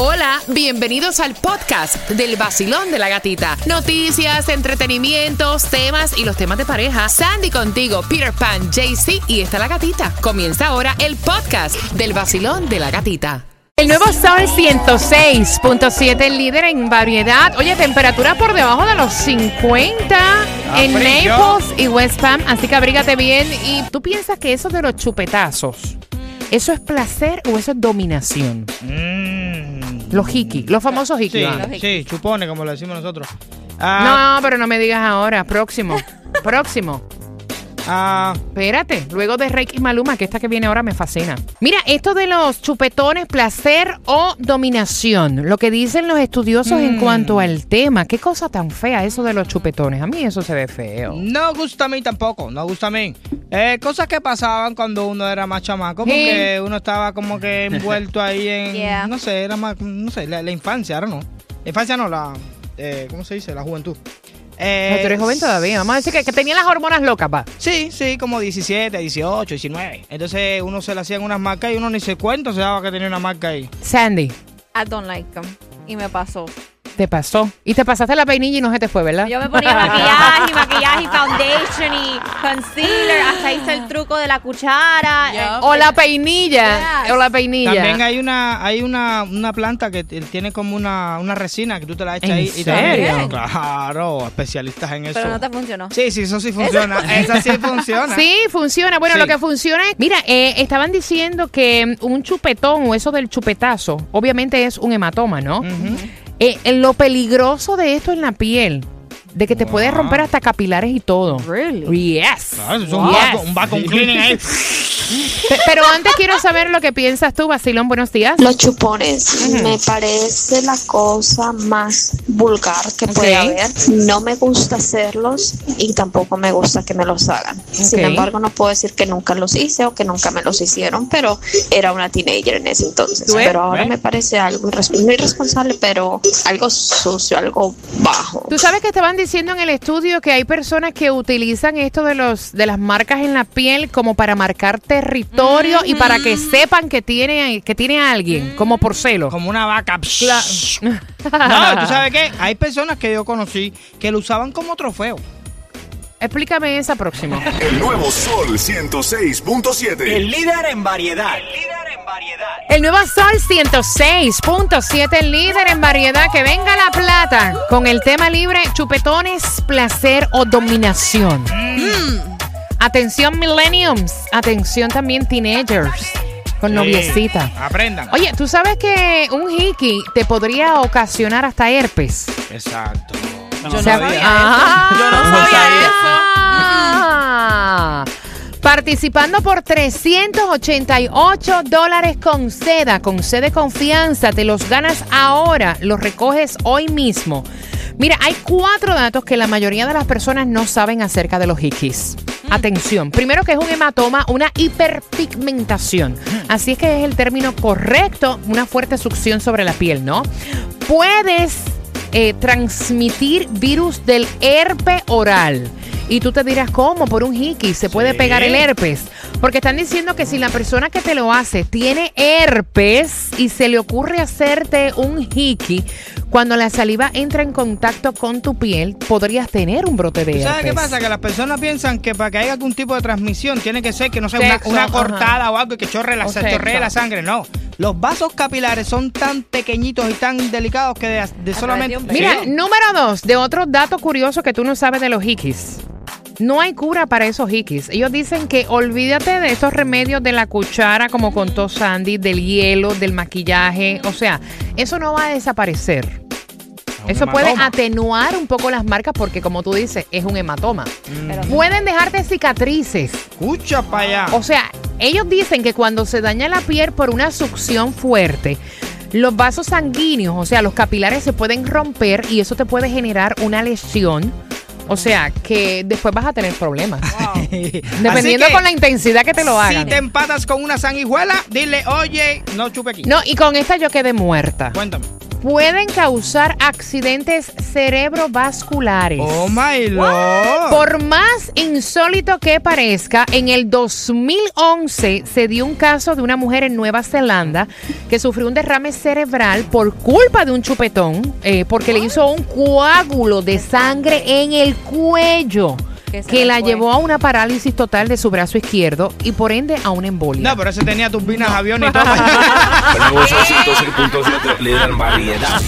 Hola, bienvenidos al podcast del vacilón de la gatita. Noticias, entretenimientos, temas y los temas de pareja. Sandy contigo, Peter Pan, JC y está la gatita. Comienza ahora el podcast del vacilón de la gatita. El nuevo Sol 106.7, el líder en variedad. Oye, temperatura por debajo de los 50 en frío. Naples y West Palm, así que abrígate bien. ¿Y tú piensas que eso de los chupetazos, eso es placer o eso es dominación? Mm. Los hiki, los famosos hiki. Sí, Ah. sí, chupone, como lo decimos nosotros. Ah, No, pero no me digas ahora. Próximo. Próximo. Ah, Espérate, luego de Reiki Maluma, que esta que viene ahora me fascina. Mira, esto de los chupetones, placer o dominación, lo que dicen los estudiosos en Mm. cuanto al tema, qué cosa tan fea eso de los chupetones. A mí eso se ve feo. no gusta a mí tampoco, no gusta a mí. Eh, cosas que pasaban cuando uno era más chamaco, porque uno estaba como que envuelto ahí en, Yeah. no sé, era más, no sé, la, la infancia, ahora no. La infancia no, la, eh, ¿cómo se dice? La juventud. Eh, Pero tú eres joven todavía. Vamos a decir que, que tenía las hormonas locas, pa. Sí, sí, como 17, 18, 19. Entonces uno se le hacían unas marcas y uno ni se cuenta se daba que tenía una marca ahí. Sandy, I don't like them. Y me pasó. Te pasó. Y te pasaste la peinilla y no se te fue, ¿verdad? Yo me ponía maquillaje, y maquillaje, y foundation, y concealer. Hasta hice el truco de la cuchara. Eh, O la peinilla. Yes. O la peinilla. También hay una hay una, una planta que tiene como una, una resina que tú te la echas ¿En ahí. y serio? también- claro, especialistas en eso. Pero no te funcionó. Sí, sí, eso sí funciona. Esa sí funciona. Sí, funciona. Bueno, Sí. lo que funciona es, mira, eh, estaban diciendo que un chupetón o eso del chupetazo, obviamente es un hematoma, ¿no? Eh, eh, lo peligroso de esto en la piel, de que te puede romper hasta capilares y todo. Really? Yes. Eso es un, Yes. vacuum, un vacuum cleaning ahí. Pe- Pero antes quiero saber lo que piensas tú, Basilón. Buenos días. Los chupones me parece la cosa más vulgar que puede Ok. haber. No me gusta hacerlos y tampoco me gusta que me los hagan. Sin Ok. embargo, no puedo decir que nunca los hice o que nunca me los hicieron, pero era una teenager en ese entonces. Pero ahora ¿Ves? me parece algo irres- no irresponsable, pero algo sucio, algo bajo. Tú sabes que estaban diciendo en el estudio que hay personas que utilizan esto de los de las marcas en la piel como para marcar territorio y para que sepan que tiene que tiene a alguien, como por celo. Como una vaca. No, ¿tú sabes qué? Hay personas que yo conocí que lo usaban como trofeo. Explícame esa próxima. El nuevo Sol 106.7. El líder en variedad. El nuevo Sol 106.7, el líder en variedad. Que venga la plata con el tema libre: chupetones, placer o dominación. Atención, millenniums. Atención también, teenagers. Con Sí. noviecita. Aprendan. Oye, ¿tú sabes que un hiki te podría ocasionar hasta herpes? Exacto. O sea, Yo no ah. Participando por 388 dólares con seda, con seda de confianza, te los ganas ahora, los recoges hoy mismo. Mira, hay cuatro datos que la mayoría de las personas no saben acerca de los hikis. Atención, primero que es un hematoma, una hiperpigmentación. Así es que es el término correcto, una fuerte succión sobre la piel, ¿no? Puedes eh, transmitir virus del herpe oral. Y tú te dirás, ¿cómo? Por un hiki se puede Sí. pegar el herpes. Porque están diciendo que si la persona que te lo hace tiene herpes y se le ocurre hacerte un hiki, cuando la saliva entra en contacto con tu piel, podrías tener un brote de ¿Tú herpes. ¿Sabes qué pasa? Que las personas piensan que para que haya algún tipo de transmisión tiene que ser que no sea una, Sexo, una ajá. cortada o algo y que chorre la, se chorree sexo. la sangre. No. Los vasos capilares son tan pequeñitos y tan delicados que de, de solamente. Mira, número dos, de otro dato curioso que tú no sabes de los hikis. No hay cura para esos hikis. Ellos dicen que olvídate de estos remedios de la cuchara, como contó Sandy, del hielo, del maquillaje. O sea, eso no va a desaparecer. Eso puede hematoma. atenuar un poco las marcas porque, como tú dices, es un hematoma. Pero Pueden dejarte cicatrices. Escucha para allá. O sea, ellos dicen que cuando se daña la piel por una succión fuerte, los vasos sanguíneos, o sea, los capilares se pueden romper y eso te puede generar una lesión. O sea, que después vas a tener problemas. Dependiendo que, con la intensidad que te lo Si hagan. te empatas con una sanguijuela, dile, oye, no chupe aquí. No, y con esta yo quedé muerta. Cuéntame. Pueden causar accidentes cerebrovasculares. Oh my lord. Por más insólito que parezca, en el 2011 se dio un caso de una mujer en Nueva Zelanda que sufrió un derrame cerebral por culpa de un chupetón, eh, porque le hizo un coágulo de sangre en el cuello. Que la fue. llevó a una parálisis total de su brazo izquierdo y por ende a una embolia. No, pero ese tenía turbinas, avión y todo. El nuevo Sol 106.7, líder en variedad.